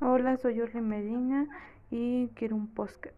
Hola, soy Orly Medina y quiero un postcat.